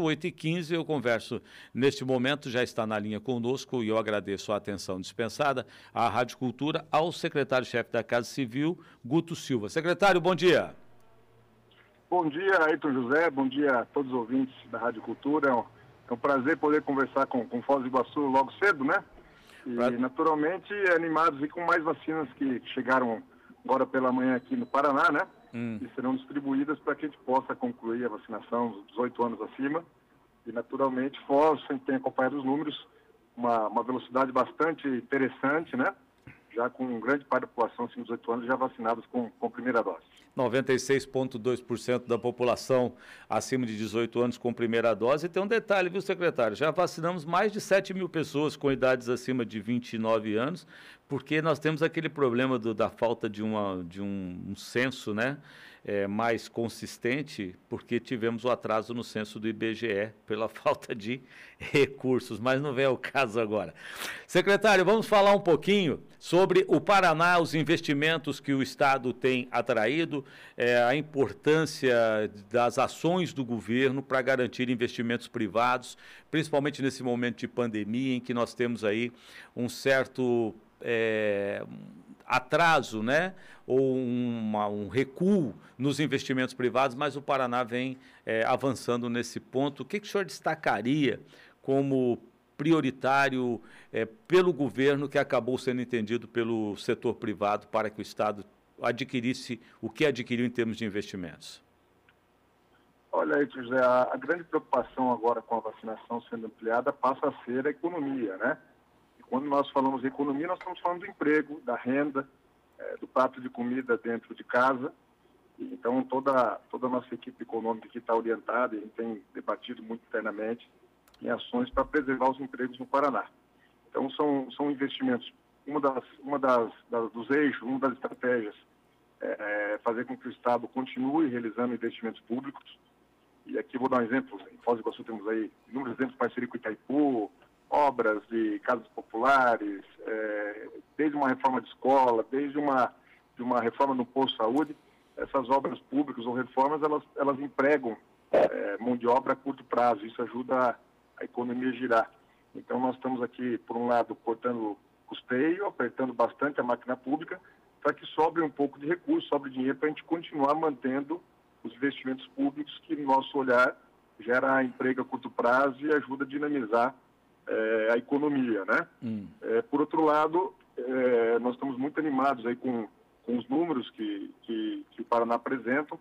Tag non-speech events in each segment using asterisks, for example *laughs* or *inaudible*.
8h15 eu converso neste momento, já está na linha conosco e eu agradeço a atenção dispensada à Rádio Cultura, ao secretário-chefe da Casa Civil, Guto Silva. Secretário, bom dia. Bom dia, Ayrton José, bom dia a todos os ouvintes da Rádio Cultura. É um, prazer poder conversar com, com Foz do Iguaçu logo cedo, né? E pra... naturalmente animados e com mais vacinas que chegaram agora pela manhã aqui no Paraná, né? Hum. e serão distribuídas para que a gente possa concluir a vacinação dos 18 anos acima. E, naturalmente, Foz, tem acompanhado os números, uma, uma velocidade bastante interessante, né? Já com grande parte da população acima dos 18 anos já vacinados com, com primeira dose. 96,2% da população acima de 18 anos com primeira dose. E tem um detalhe, viu, secretário? Já vacinamos mais de 7 mil pessoas com idades acima de 29 anos, porque nós temos aquele problema do, da falta de, uma, de um, um censo né, é, mais consistente, porque tivemos o atraso no censo do IBGE pela *laughs* falta de recursos, mas não vem ao caso agora. Secretário, vamos falar um pouquinho sobre o Paraná, os investimentos que o Estado tem atraído, é, a importância das ações do governo para garantir investimentos privados, principalmente nesse momento de pandemia em que nós temos aí um certo é, atraso, né? ou uma, um recuo nos investimentos privados, mas o Paraná vem é, avançando nesse ponto. O que, que o senhor destacaria como prioritário é, pelo governo que acabou sendo entendido pelo setor privado para que o Estado adquirisse o que adquiriu em termos de investimentos? Olha aí, José, a, a grande preocupação agora com a vacinação sendo ampliada passa a ser a economia, né? Quando nós falamos de economia, nós estamos falando do emprego, da renda, é, do prato de comida dentro de casa. Então, toda, toda a nossa equipe econômica que está orientada, a gente tem debatido muito internamente em ações para preservar os empregos no Paraná. Então, são, são investimentos. Uma, das, uma das, das dos eixos, uma das estratégias é, é fazer com que o Estado continue realizando investimentos públicos. E aqui vou dar um exemplo. Em Foz do Iguaçu temos aí inúmeros exemplos, parceria com Itaipu, obras de casas populares, é, desde uma reforma de escola, desde uma, de uma reforma no posto de saúde, essas obras públicas ou reformas, elas, elas empregam é, mão de obra a curto prazo, isso ajuda a, a economia a girar. Então nós estamos aqui, por um lado, cortando custeio, apertando bastante a máquina pública, para que sobre um pouco de recurso, sobre dinheiro, para a gente continuar mantendo os investimentos públicos que, no nosso olhar, gera emprego a curto prazo e ajuda a dinamizar é, a economia, né? Hum. É, por outro lado, é, nós estamos muito animados aí com, com os números que, que, que o Paraná apresenta,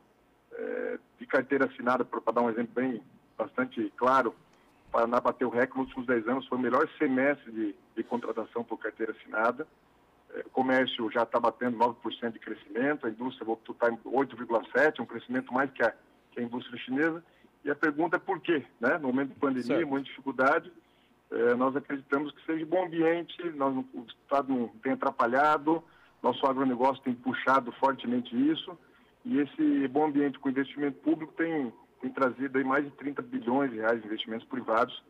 é, de carteira assinada, para dar um exemplo bem bastante claro, o Paraná bateu recorde nos últimos 10 anos, foi o melhor semestre de, de contratação por carteira assinada. É, o comércio já está batendo 9% de crescimento, a indústria voltou está em 8,7%, um crescimento mais que a, que a indústria chinesa. E a pergunta é por quê? Né? No momento de pandemia, certo. muita dificuldade, é, nós acreditamos que seja bom ambiente, nós, o Estado não tem atrapalhado, nosso agronegócio tem puxado fortemente isso, e esse bom ambiente com investimento público tem, tem trazido aí mais de 30 bilhões de reais de investimentos privados,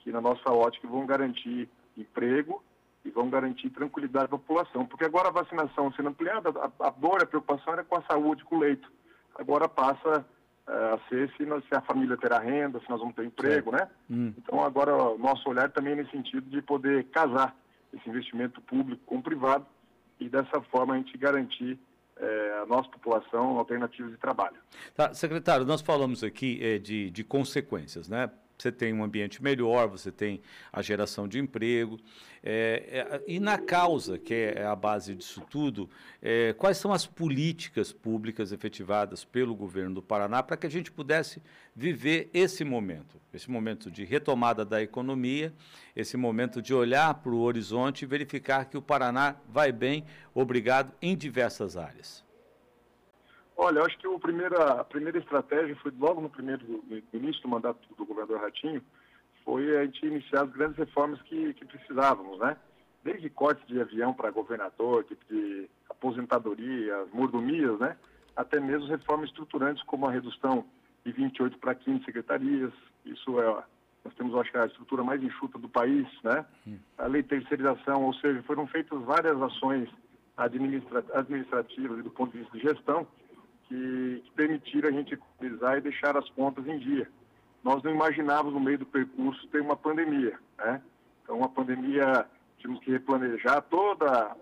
que na nossa ótica vão garantir emprego e vão garantir tranquilidade da população. Porque agora a vacinação sendo ampliada, a, a dor, a preocupação era com a saúde, com o leito. Agora passa a ser se, nós, se, a família terá renda, se nós vamos ter emprego, né? Hum. Então agora o nosso olhar também é nesse sentido de poder casar esse investimento público com o privado e dessa forma a gente garantir é, a nossa população alternativas de trabalho. Tá, secretário, nós falamos aqui é, de, de consequências, né? Você tem um ambiente melhor, você tem a geração de emprego. É, é, e na causa, que é a base disso tudo, é, quais são as políticas públicas efetivadas pelo governo do Paraná para que a gente pudesse viver esse momento, esse momento de retomada da economia, esse momento de olhar para o horizonte e verificar que o Paraná vai bem, obrigado, em diversas áreas? Olha, eu acho que o primeira, a primeira estratégia foi logo no primeiro no início do mandato do governador Ratinho, foi a gente iniciar as grandes reformas que, que precisávamos, né? Desde cortes de avião para governador, de, de aposentadoria, mordomias, né? Até mesmo reformas estruturantes como a redução de 28 para 15 secretarias. Isso é, nós temos, acho que, a estrutura mais enxuta do país, né? Hum. A lei de terceirização, ou seja, foram feitas várias ações administra administrativas e do ponto de vista de gestão que, permitiram a gente economizar e deixar as contas em dia. nós não imaginávamos no meio do percurso ter uma pandemia, né? Então, uma pandemia, tivemos que replanejar toda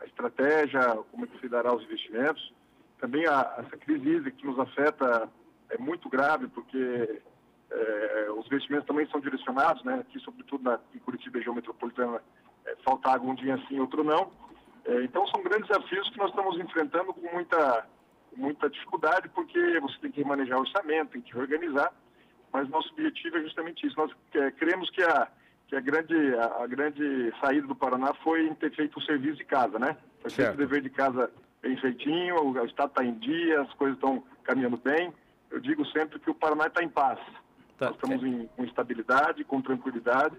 a estratégia, como é que se dará os investimentos. Também a, essa crise que nos afeta é muito grave, porque é, os investimentos também são direcionados, né? Aqui, sobretudo na, em Curitiba, região metropolitana, é, falta água um dia sim, outro não. É, então, são grandes desafios que nós estamos enfrentando com muita, muita dificuldade, porque você tem que manejar o orçamento, tem que reorganizar, mas nosso objetivo é justamente isso. Nós é, cremos que a, que a grande, a, a, grande saída do Paraná foi em ter feito o serviço de casa, né? Foi feito o dever de casa bem feitinho, o, o Estado está em dia, as coisas estão caminhando bem. Eu digo sempre que o Paraná está em paz. Tá. Nós estamos em, com estabilidade, com tranquilidade,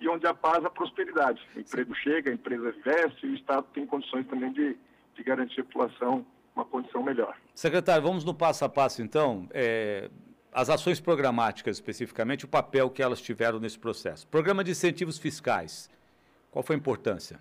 e onde há paz, há prosperidade. O emprego chega, a empresa investe, e o Estado tem condições também de, de garantir à população uma condição melhor. Secretário, vamos no passo a passo, então. É, as ações programáticas, especificamente, o papel que elas tiveram nesse processo. Programa de incentivos fiscais, qual foi a importância?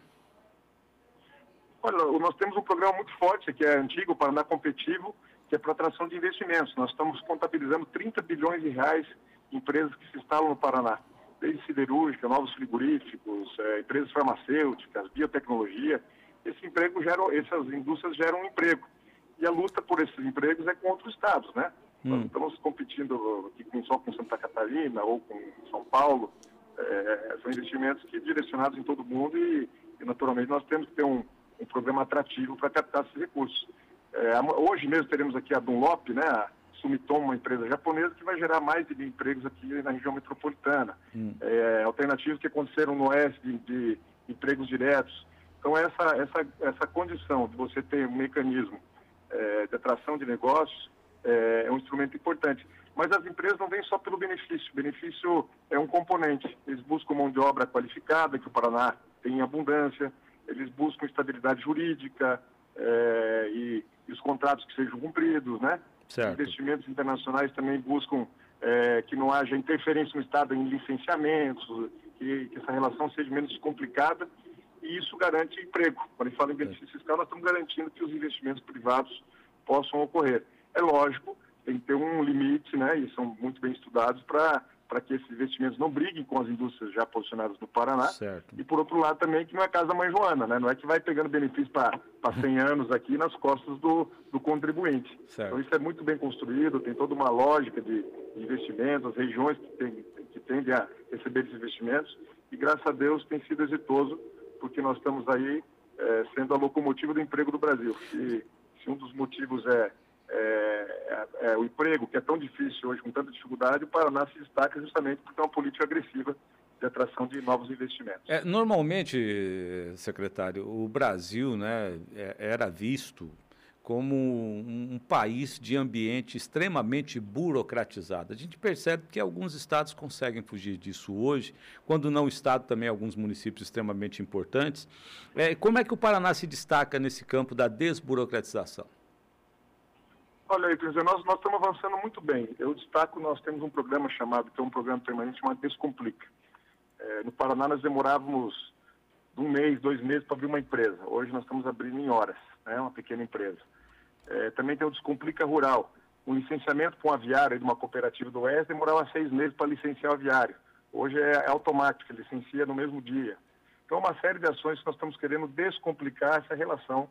Olha, nós temos um programa muito forte, que é antigo, o Paraná Competitivo, que é para atração de investimentos. Nós estamos contabilizando 30 bilhões de reais em empresas que se instalam no Paraná, desde siderúrgica, novos frigoríficos, é, empresas farmacêuticas, biotecnologia. Esse emprego gera, essas indústrias geram um emprego. E a luta por esses empregos é com outros estados, né? Hum. Nós estamos competindo aqui só com Santa Catarina ou com São Paulo. É, são investimentos que direcionados em todo mundo e, e naturalmente, nós temos que ter um, um programa atrativo para captar esses recursos. É, hoje mesmo teremos aqui a Dunlop, né, a Sumitomo, uma empresa japonesa, que vai gerar mais de mil empregos aqui na região metropolitana. Hum. É, alternativas que aconteceram no oeste de, de, empregos diretos. Então, essa, essa, essa condição de você ter um mecanismo é, de atração de negócios é, é um instrumento importante. Mas as empresas não vêm só pelo benefício. O benefício é um componente. Eles buscam mão de obra qualificada, que o Paraná tem em abundância. Eles buscam estabilidade jurídica é, e, e, os contratos que sejam cumpridos, né? Certo. Investimentos internacionais também buscam é, que não haja interferência no Estado em licenciamentos, que, que, essa relação seja menos complicada e isso garante emprego. Quando a gente fala em benefício fiscal, nós estamos garantindo que os investimentos privados possam ocorrer. É lógico, tem que ter um limite, né, e são muito bem estudados para para que esses investimentos não briguem com as indústrias já posicionadas no Paraná. Certo. E por outro lado também que não é casa mãe Joana, né? Não é que vai pegando benefício para 100 *laughs* anos aqui nas costas do, do contribuinte. Certo. Então isso é muito bem construído, tem toda uma lógica de, de investimentos, as regiões que, tem, que tendem a receber esses investimentos e graças a Deus tem sido exitoso porque nós estamos aí é, sendo a locomotiva do emprego do Brasil. E se um dos motivos é é, é, é, o emprego, que é tão difícil hoje, com tanta dificuldade, o Paraná se destaca justamente porque é uma política agressiva de atração de novos investimentos. É, normalmente, secretário, o Brasil né, é, era visto como um, um, país de ambiente extremamente burocratizado. A gente percebe que alguns estados conseguem fugir disso hoje, quando não o estado, também alguns municípios extremamente importantes. É, como é que o Paraná se destaca nesse campo da desburocratização? Olha aí, nós, nós estamos avançando muito bem. Eu destaco, nós temos um programa chamado, é um programa permanente chamado Descomplica. É, no Paraná nós demorávamos um mês, dois meses para abrir uma empresa. Hoje nós estamos abrindo em horas, né, uma pequena empresa. É, também tem o Descomplica Rural. O licenciamento para um aviário de uma cooperativa do Oeste demorava seis meses para licenciar o aviário. Hoje é, é automático, licencia no mesmo dia. Então, uma série de ações que nós estamos querendo descomplicar essa relação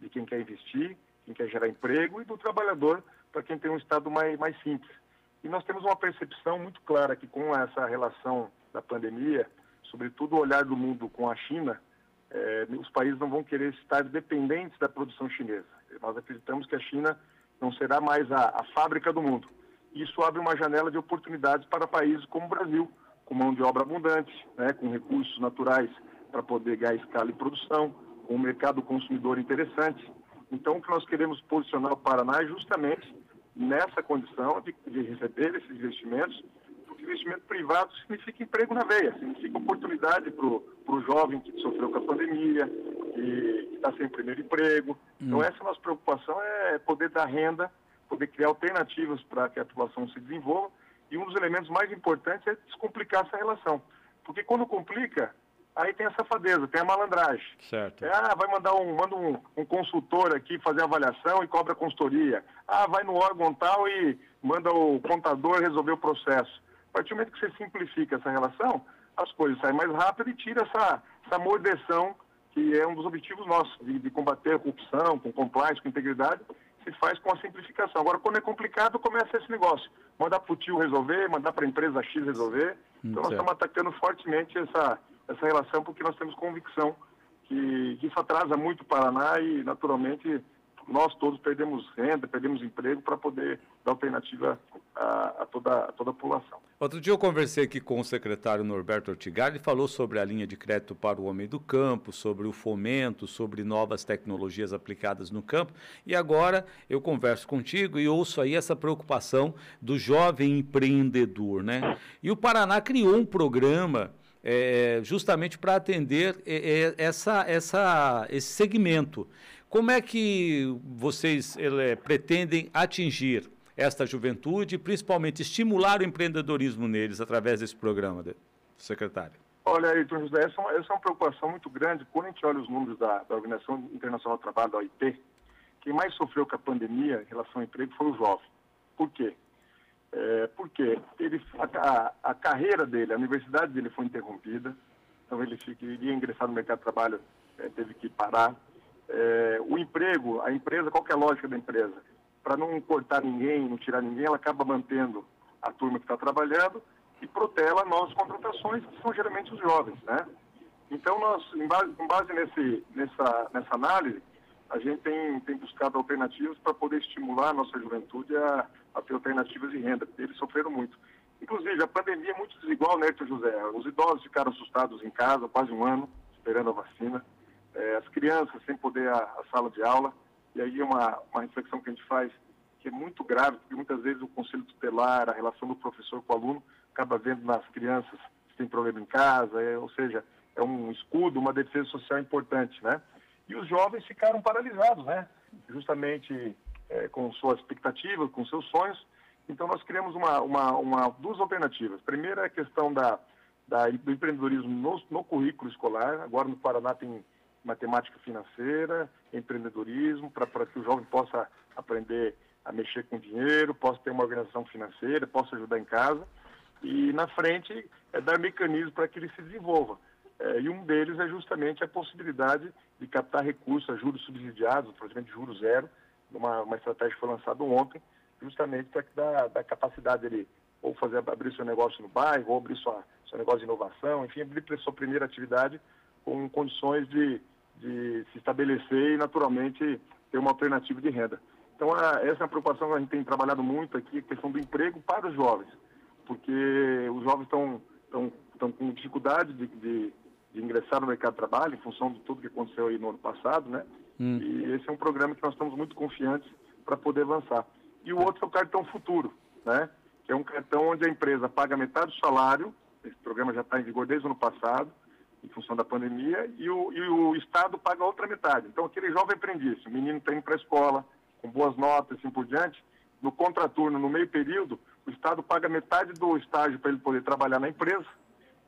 de quem quer investir quem quer gerar emprego, e do trabalhador para quem tem um Estado mais, mais simples. E nós temos uma percepção muito clara que com essa relação da pandemia, sobretudo o olhar do mundo com a China, eh, os países não vão querer estar dependentes da produção chinesa. Nós acreditamos que a China não será mais a, a fábrica do mundo. Isso abre uma janela de oportunidades para países como o Brasil, com mão de obra abundante, né, com recursos naturais para poder ganhar escala e produção, com um mercado consumidor interessante. Então, o que nós queremos posicionar o Paraná é justamente nessa condição de, de receber esses investimentos, investimento privado significa emprego na veia, significa oportunidade para o jovem que sofreu com a pandemia, que está sem primeiro emprego. Então, hum. Então, essa é nossa preocupação, é poder dar renda, poder criar alternativas para que a população se desenvolva. E um dos elementos mais importantes é descomplicar essa relação. Porque quando complica, Aí tem a safadeza, tem a malandragem. Certo. É, ah, vai mandar um, manda um, um, consultor aqui fazer avaliação e cobra consultoria. Ah, vai no órgão tal e manda o contador resolver o processo. A partir do momento que você simplifica essa relação, as coisas saem mais rápido e tira essa, essa mordeção, que é um dos objetivos nossos, de, de combater a corrupção, com compliance, com integridade, se faz com a simplificação. Agora, quando é complicado, começa esse negócio. Mandar para o tio resolver, mandar para a empresa X resolver. Então, nós estamos atacando fortemente essa, essa relação, porque nós temos convicção que, que isso atrasa muito o Paraná e, naturalmente, nós todos perdemos renda, perdemos emprego para poder dar alternativa a, a, toda, a toda a população. Outro dia eu conversei aqui com o secretário Norberto Ortigar, ele falou sobre a linha de crédito para o homem do campo, sobre o fomento, sobre novas tecnologias aplicadas no campo. E agora eu converso contigo e ouço aí essa preocupação do jovem empreendedor, né? E o Paraná criou um programa é, justamente para atender é, essa, essa, esse segmento. Como é que vocês ele, pretendem atingir esta juventude principalmente estimular o empreendedorismo neles através desse programa, secretário? Olha, Ayrton José, essa é, uma, essa é uma preocupação muito grande. Quando a gente olha os números da, da Organização Internacional do Trabalho, da OIT, quem mais sofreu com a pandemia em relação ao emprego foi o jovem. Por quê? É, porque ele, a, a, carreira dele, a universidade dele foi interrompida, então ele iria ingressar no mercado de trabalho, é, teve que parar é, o emprego, a empresa, qual é a lógica da empresa? Para não cortar ninguém, não tirar ninguém, ela acaba mantendo a turma que está trabalhando e protela novas contratações, que são geralmente os jovens, né? Então, nós, em base, com base nesse, nessa, nessa análise, a gente tem, tem buscado alternativas para poder estimular a nossa juventude a, a ter alternativas de renda, porque eles sofreram muito. Inclusive, a pandemia é muito desigual, né, José? Os idosos ficaram assustados em casa, quase um ano, esperando a vacina é, as crianças sem poder a, a, sala de aula. E aí uma, uma reflexão que a gente faz que é muito grave, porque muitas vezes o conselho tutelar, a relação do professor com o aluno, acaba vendo nas crianças se tem problema em casa, é, ou seja, é um escudo, uma defesa social importante, né? E os jovens ficaram paralisados, né? Justamente é, com suas expectativas, com seus sonhos. Então nós criamos uma, uma, uma duas alternativas. Primeira é a questão da, da, do empreendedorismo no, no currículo escolar. Agora no Paraná tem matemática financeira, empreendedorismo, para que o jovem possa aprender a mexer com dinheiro, possa ter uma organização financeira, possa ajudar em casa. E na frente é dar mecanismos para que ele se desenvolva. É, e um deles é justamente a possibilidade de captar recursos a juros subsidiados, de juros zero, uma, uma estratégia que foi lançada ontem, justamente para que dá, dá capacidade dele ou fazer abrir seu negócio no bairro, ou abrir sua, seu negócio de inovação, enfim, abrir sua primeira atividade com condições de, de se estabelecer e, naturalmente, ter uma alternativa de renda. Então, a, essa é uma preocupação que a gente tem trabalhado muito aqui, a questão do emprego para os jovens, porque os jovens estão, estão, estão com dificuldade de, de, de, ingressar no mercado de trabalho, em função de tudo que aconteceu aí no ano passado, né? Hum. E esse é um programa que nós estamos muito confiantes para poder avançar. E o outro é o cartão futuro, né? Que é um cartão onde a empresa paga metade do salário, esse programa já está em vigor desde o ano passado, em função da pandemia, e o, e o Estado paga a outra metade. Então, aquele jovem aprendiz, o menino está indo para a escola, com boas notas assim por diante, no contraturno, no meio período, o Estado paga metade do estágio para ele poder trabalhar na empresa,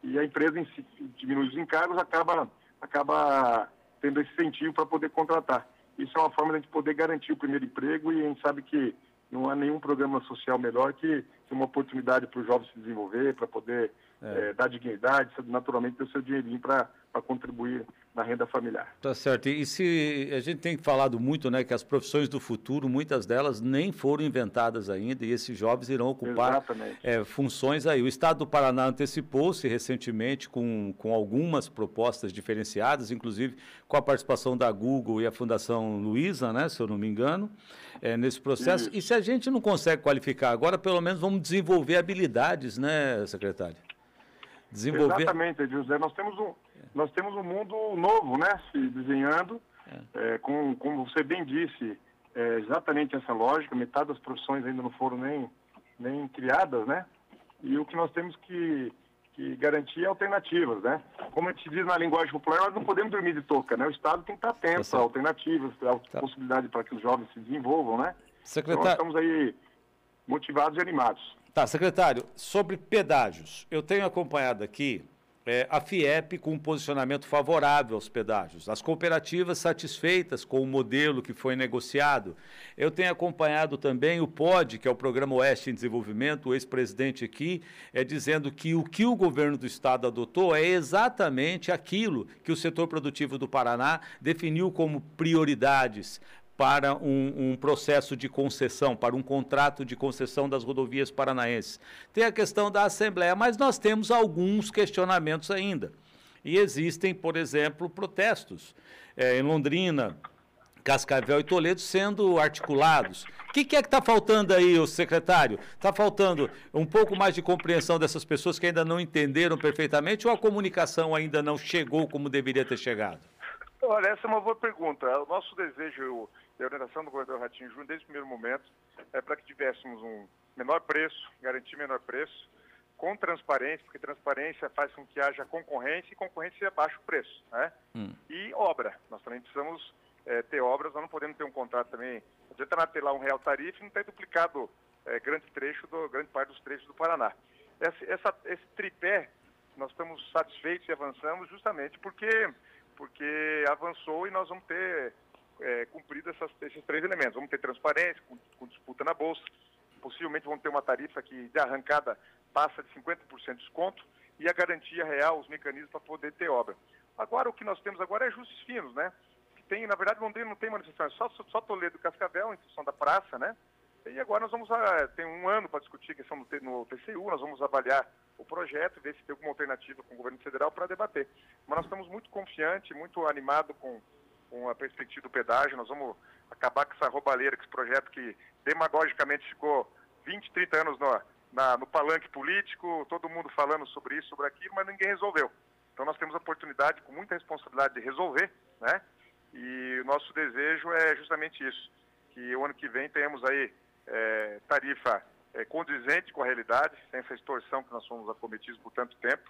e a empresa em si, diminui os encargos, acaba, acaba tendo esse incentivo para poder contratar. Isso é uma forma de a gente poder garantir o primeiro emprego e a gente sabe que não há nenhum programa social melhor que, que uma oportunidade para o jovem se desenvolver, para poder é. É, dar dignidade, naturalmente ter o seu dinheirinho para contribuir na renda familiar. Tá certo. E se a gente tem falado muito, né, que as profissões do futuro, muitas delas nem foram inventadas ainda e esses jovens irão ocupar é, funções aí. O Estado do Paraná antecipou-se recentemente com, com algumas propostas diferenciadas, inclusive com a participação da Google e a Fundação Luiza, né, se eu não me engano, é, nesse processo. Isso. E se a gente não consegue qualificar agora, pelo menos vamos desenvolver habilidades, né, secretário? Desenvolver. Exatamente, José. Nós temos um, nós temos um mundo novo, né, se desenhando, é. É, com, como você bem disse, é exatamente essa lógica. Metade das profissões ainda não foram nem, nem criadas, né? E o que nós temos que, que garantir é alternativas, né? Como a gente diz na linguagem popular, nós não podemos dormir de touca, né? O Estado tem que estar atento tá a alternativas, a tá. possibilidade para que os jovens se desenvolvam, né? Secretário... Então, nós estamos aí motivados e animados. Tá, secretário, sobre pedágios. Eu tenho acompanhado aqui é, a FIEP com um posicionamento favorável aos pedágios, as cooperativas satisfeitas com o modelo que foi negociado. Eu tenho acompanhado também o POD, que é o Programa Oeste em Desenvolvimento, o ex-presidente aqui, é dizendo que o que o governo do estado adotou é exatamente aquilo que o setor produtivo do Paraná definiu como prioridades para um, um, processo de concessão, para um contrato de concessão das rodovias paranaenses. Tem a questão da Assembleia, mas nós temos alguns questionamentos ainda. E existem, por exemplo, protestos é, em Londrina, Cascavel e Toledo sendo articulados. O que, que, é que está faltando aí, o secretário? Está faltando um pouco mais de compreensão dessas pessoas que ainda não entenderam perfeitamente ou a comunicação ainda não chegou como deveria ter chegado? Olha, essa é uma boa pergunta. O nosso desejo e a orientação do governador Ratinho Júnior desde o primeiro momento é para que tivéssemos um menor preço, garantir menor preço, com transparência, porque transparência faz com que haja concorrência e concorrência baixa o preço, né? Hum. E obra. Nós também precisamos é, ter obras, nós não podemos ter um contrato também. Não adianta lá um real tarifa e não ter duplicado é, grande trecho, do, grande parte dos trechos do Paraná. Essa, essa, esse tripé, nós estamos satisfeitos e avançamos justamente porque, porque avançou e nós vamos ter é, essas, esses três elementos. Vamos ter transparência, com, com, disputa na Bolsa, possivelmente vamos ter uma tarifa que de arrancada passa de 50% de desconto e a garantia real, os mecanismos para poder ter obra. Agora, o que nós temos agora é ajustes finos, né? Que tem, na verdade, Londrina não tem manifestação, é só, só Toledo e Cascavel, em função da praça, né? E agora nós vamos, a, tem um ano para discutir a questão do, no TCU, nós vamos avaliar o projeto, ver se tem alguma alternativa com o governo federal para debater. Mas nós estamos muito confiantes, muito animados com com a perspectiva do pedágio. Nós vamos acabar com essa roubalheira, com esse projeto que demagogicamente ficou 20, 30 anos no, na, no palanque político, todo mundo falando sobre isso, sobre aquilo, mas ninguém resolveu. Então nós temos a oportunidade, com muita responsabilidade, de resolver, né? E o nosso desejo é justamente isso, que o ano que vem tenhamos aí é, tarifa é, condizente com a realidade, sem essa extorsão que nós fomos acometidos por tanto tempo,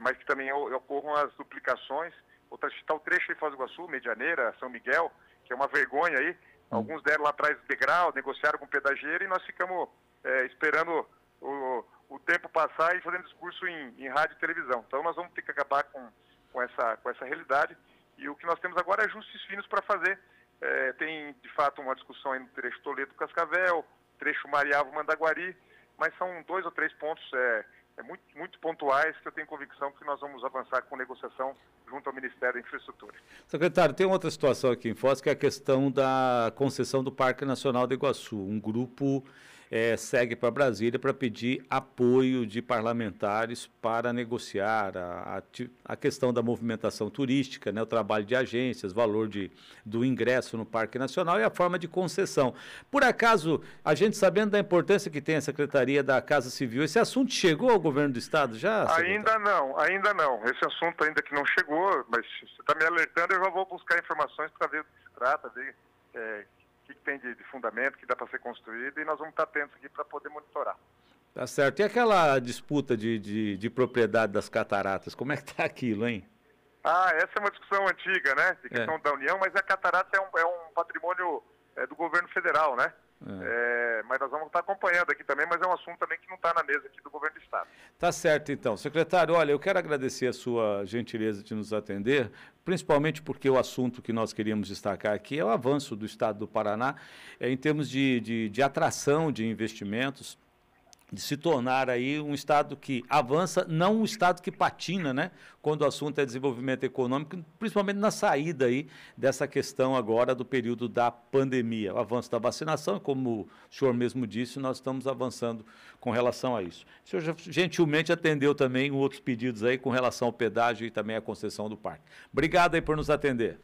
mas que também ocorram as duplicações está o trecho de Foz do Iguaçu, Medianeira, São Miguel, que é uma vergonha aí. Hum. Alguns deram lá atrás degrau, negociaram com o pedageiro e nós ficamos é, esperando o, o tempo passar e fazendo discurso em, em, rádio e televisão. Então nós vamos ter que acabar com, com, essa, com essa realidade. E o que nós temos agora é ajustes finos para fazer. É, tem, de fato, uma discussão aí no trecho Toledo-Cascavel, trecho Mariavo-Mandaguari, mas são dois ou três pontos é, é muito, muito pontuais que eu tenho convicção que nós vamos avançar com negociação junto ao Ministério da Infraestrutura. Secretário, tem outra situação aqui em Foz, que é a questão da concessão do Parque Nacional do Iguaçu. Um grupo é, segue para Brasília para pedir apoio de parlamentares para negociar a, a, a, questão da movimentação turística, né, o trabalho de agências, valor de, do ingresso no Parque Nacional e a forma de concessão. Por acaso, a gente sabendo da importância que tem a Secretaria da Casa Civil, esse assunto chegou ao governo do Estado já? Ainda não, ainda não. Esse assunto ainda que não chegou, mas você está me alertando, eu já vou buscar informações para ver do que se trata, ver é, que, que tem de, de, fundamento, que dá para ser construído, e nós vamos estar atentos aqui para poder monitorar. Tá certo. E aquela disputa de, de, de propriedade das cataratas, como é que está aquilo, hein? Ah, essa é uma discussão antiga, né? De questão é. da União, mas a catarata é um, é um patrimônio é, do governo federal, né? É. Mas nós vamos estar acompanhando aqui também, mas é um assunto também que não está na mesa aqui do governo do Estado. Tá certo, então. Secretário, olha, eu quero agradecer a sua gentileza de nos atender, principalmente porque o assunto que nós queríamos destacar aqui é o avanço do Estado do Paraná é, em termos de, de, de atração de investimentos de se tornar aí um Estado que avança, não um Estado que patina, né? Quando o assunto é desenvolvimento econômico, principalmente na saída aí dessa questão agora do período da pandemia. O avanço da vacinação, como o senhor mesmo disse, nós estamos avançando com relação a isso. O senhor gentilmente atendeu também outros pedidos aí com relação ao pedágio e também à concessão do parque. Obrigado aí por nos atender.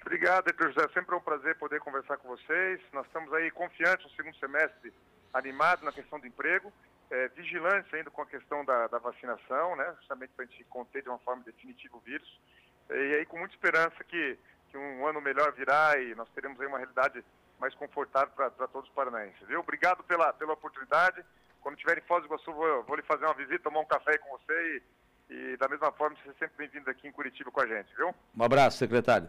Obrigado, Heitor José. Sempre é um prazer poder conversar com vocês. Nós estamos aí confiantes no segundo semestre animado na questão do emprego, é, vigilantes ainda com a questão da, da vacinação, né, justamente para a gente conter de uma forma definitiva o vírus. E aí com muita esperança que, que um ano melhor virá e nós teremos aí uma realidade mais confortável para todos os paranaenses. Viu? Obrigado pela, pela oportunidade. Quando estiver em Foz do Iguaçu, vou, vou lhe fazer uma visita, tomar um café com você e, e da mesma forma, você é sempre bem-vindo aqui em Curitiba com a gente, viu? Um abraço, secretário.